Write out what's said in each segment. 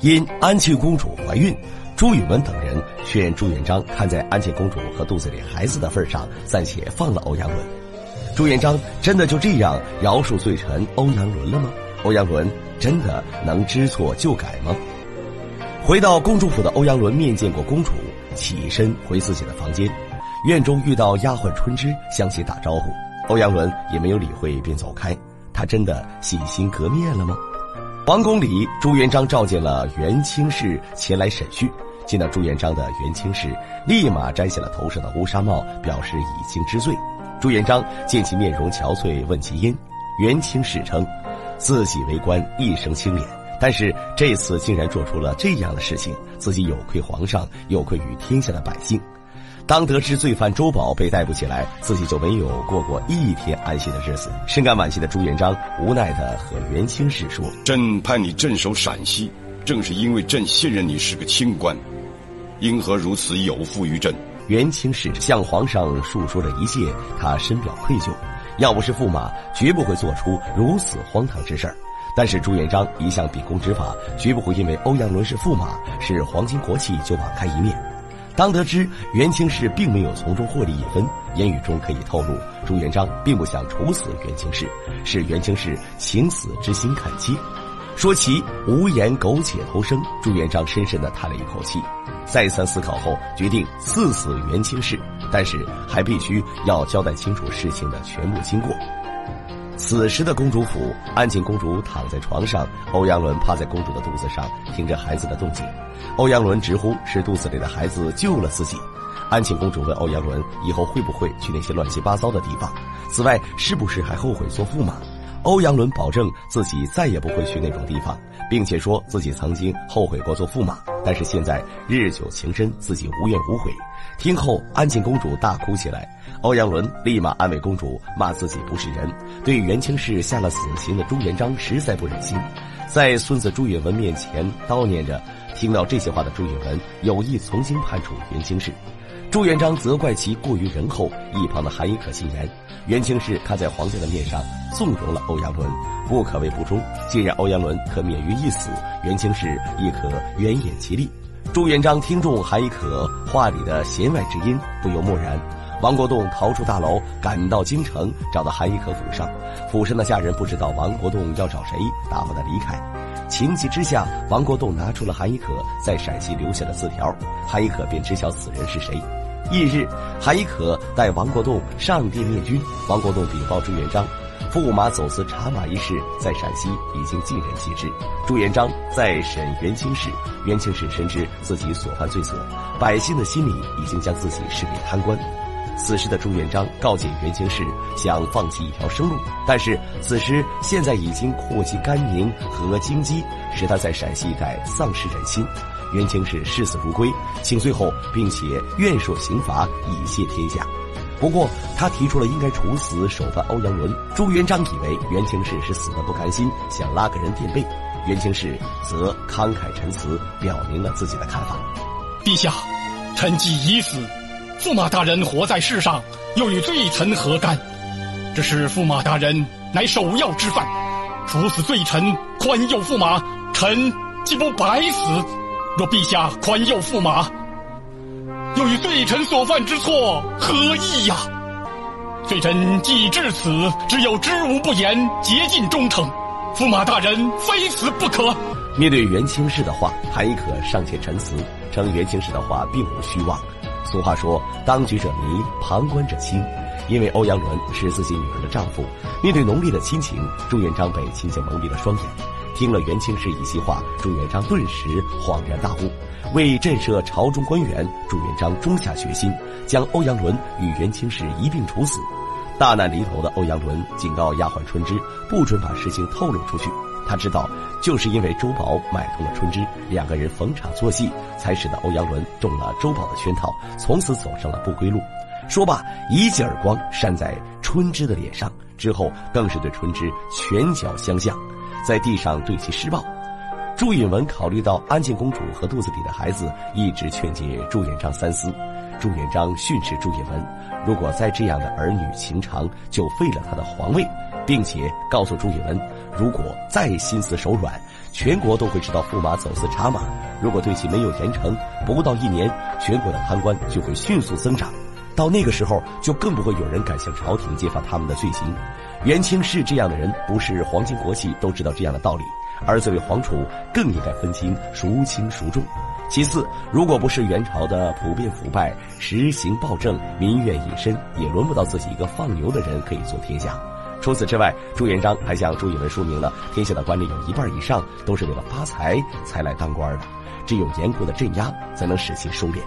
因安庆公主怀孕，朱允文等人劝朱元璋看在安庆公主和肚子里孩子的份上，暂且放了欧阳伦。朱元璋真的就这样饶恕罪臣欧阳伦了吗？欧阳伦真的能知错就改吗？回到公主府的欧阳伦面见过公主，起身回自己的房间，院中遇到丫鬟春枝向其打招呼，欧阳伦也没有理会，便走开。他真的洗心革面了吗？皇宫里，朱元璋召见了元清氏前来审讯。见到朱元璋的元清氏立马摘下了头上的乌纱帽，表示已经知罪。朱元璋见其面容憔悴，问其因。元清氏称，自己为官一生清廉，但是这次竟然做出了这样的事情，自己有愧皇上，有愧于天下的百姓。当得知罪犯周宝被逮捕起来，自己就没有过过一天安心的日子。深感惋惜的朱元璋无奈的和元清氏说：“朕派你镇守陕西，正是因为朕信任你是个清官，因何如此有负于朕？”元清氏向皇上述说了一切，他深表愧疚。要不是驸马，绝不会做出如此荒唐之事但是朱元璋一向秉公执法，绝不会因为欧阳伦是驸马，是皇亲国戚就网开一面。当得知元清氏并没有从中获利一分，言语中可以透露朱元璋并不想处死元清氏，是元清氏情死之心恳切。说其无言苟且偷生，朱元璋深深的叹了一口气，再三思考后决定赐死元清氏，但是还必须要交代清楚事情的全部经过。此时的公主府，安庆公主躺在床上，欧阳伦趴在公主的肚子上，听着孩子的动静。欧阳伦直呼是肚子里的孩子救了自己。安庆公主问欧阳伦以后会不会去那些乱七八糟的地方，此外是不是还后悔做驸马？欧阳伦保证自己再也不会去那种地方，并且说自己曾经后悔过做驸马，但是现在日久情深，自己无怨无悔。听后，安庆公主大哭起来。欧阳伦立马安慰公主，骂自己不是人。对元清氏下了死刑的朱元璋实在不忍心，在孙子朱允文面前叨念着。听到这些话的朱允文有意重新判处元清氏，朱元璋责怪其过于仁厚。一旁的韩亦可进言，元清氏看在皇家的面上纵容了欧阳伦，不可谓不忠。既然欧阳伦可免于一死，元清氏亦可援引其力。朱元璋听中韩亦可话里的弦外之音，不由默然。王国栋逃出大牢，赶到京城，找到韩亦可府上。府上的下人不知道王国栋要找谁，打发他离开。情急之下，王国栋拿出了韩亦可在陕西留下的字条，韩亦可便知晓此人是谁。翌日，韩亦可带王国栋上殿面君，王国栋禀报朱元璋。驸马走私茶马一事在陕西已经尽人皆知。朱元璋在审元清氏，元清氏深知自己所犯罪责，百姓的心里已经将自己视为贪官。此时的朱元璋告诫元清氏，想放弃一条生路，但是此时现在已经祸及甘宁和京畿，使他在陕西一带丧失人心。袁清氏视死如归，请罪后，并且愿受刑罚以谢天下。不过，他提出了应该处死首犯欧阳伦。朱元璋以为袁清氏是死的不甘心，想拉个人垫背。袁清氏则慷慨陈词，表明了自己的看法。陛下，臣既已死，驸马大人活在世上，又与罪臣何干？这是驸马大人乃首要之犯，处死罪臣，宽宥驸马，臣岂不白死？若陛下宽宥驸马，又与罪臣所犯之错何异呀？罪臣既至此，只有知无不言，竭尽忠诚。驸马大人非死不可。面对袁清氏的话，韩亦可尚且陈词，称袁清氏的话并无虚妄。俗话说：“当局者迷，旁观者清。”因为欧阳伦是自己女儿的丈夫，面对浓烈的亲情，朱元璋被亲情蒙蔽了双眼。听了袁清氏一席话，朱元璋顿时恍然大悟。为震慑朝中官员，朱元璋终下决心，将欧阳伦与袁清氏一并处死。大难临头的欧阳伦警告丫鬟春枝，不准把事情透露出去。他知道，就是因为周宝买通了春枝，两个人逢场作戏，才使得欧阳伦中了周宝的圈套，从此走上了不归路。说罢，一记耳光扇在春枝的脸上，之后更是对春枝拳脚相向，在地上对其施暴。朱允文考虑到安庆公主和肚子里的孩子，一直劝解朱元璋三思。朱元璋训斥朱允文，如果再这样的儿女情长，就废了他的皇位。并且告诉朱允文，如果再心思。手软，全国都会知道驸马走私茶马。如果对其没有严惩，不到一年，全国的贪官就会迅速增长。到那个时候，就更不会有人敢向朝廷揭发他们的罪行。元清是这样的人，不是皇亲国戚都知道这样的道理。而作为皇储，更应该分清孰轻孰重。其次，如果不是元朝的普遍腐败、实行暴政、民怨已深，也轮不到自己一个放牛的人可以做天下。除此之外，朱元璋还向朱允文说明了，天下的官吏有一半以上都是为了发财才来当官的，只有严酷的镇压，才能使其收敛。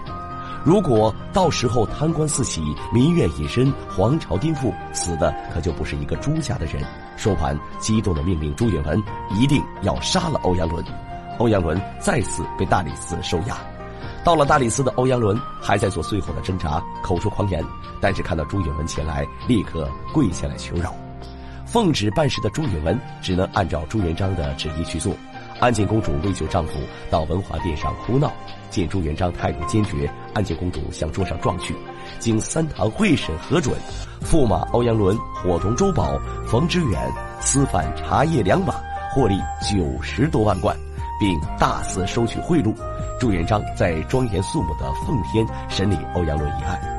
如果到时候贪官四起，民怨已深，皇朝颠覆，死的可就不是一个朱家的人。说完，激动的命令朱允文一定要杀了欧阳伦。欧阳伦再次被大理寺收押。到了大理寺的欧阳伦还在做最后的挣扎，口出狂言，但是看到朱允文前来，立刻跪下来求饶。奉旨办事的朱允文只能按照朱元璋的旨意去做。安静公主为救丈夫，到文华殿上哭闹。见朱元璋态度坚决，安静公主向桌上撞去。经三堂会审核准，驸马欧阳伦伙同周宝、冯知远私贩茶叶两把，获利九十多万贯，并大肆收取贿赂。朱元璋在庄严肃穆的奉天审理欧阳伦一案。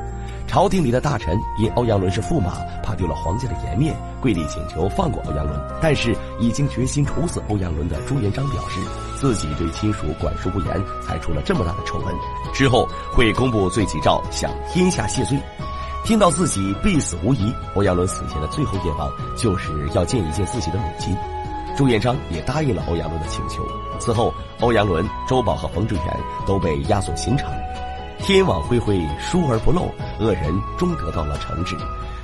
朝廷里的大臣因欧阳伦是驸马，怕丢了皇家的颜面，跪地请求放过欧阳伦。但是已经决心处死欧阳伦的朱元璋表示，自己对亲属管束不严，才出了这么大的丑闻。之后会公布罪己诏，向天下谢罪。听到自己必死无疑，欧阳伦死前的最后愿望就是要见一见自己的母亲。朱元璋也答应了欧阳伦的请求。此后，欧阳伦、周宝和冯志远都被押送刑场。天网恢恢，疏而不漏，恶人终得到了惩治。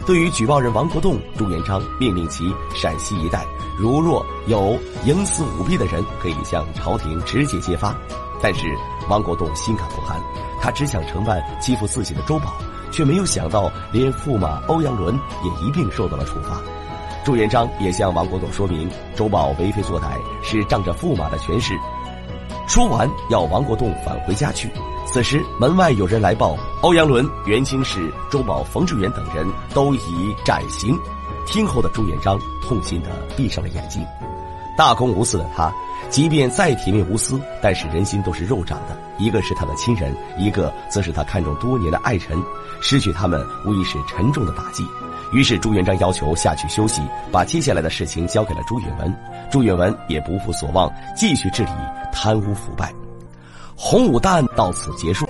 对于举报人王国栋，朱元璋命令其陕西一带如若有营私舞弊的人，可以向朝廷直接揭发。但是王国栋心感不寒，他只想惩办欺负自己的周宝，却没有想到连驸马欧阳伦也一并受到了处罚。朱元璋也向王国栋说明，周宝为非作歹是仗着驸马的权势。说完，要王国栋返回家去。此时，门外有人来报：欧阳伦、袁清氏、周宝、冯志远等人都已斩刑。听后的朱元璋痛心的闭上了眼睛。大公无私的他，即便再铁面无私，但是人心都是肉长的。一个是他的亲人，一个则是他看中多年的爱臣，失去他们无疑是沉重的打击。于是朱元璋要求下去休息，把接下来的事情交给了朱允文。朱允文也不负所望，继续治理贪污腐败。洪武大案到此结束。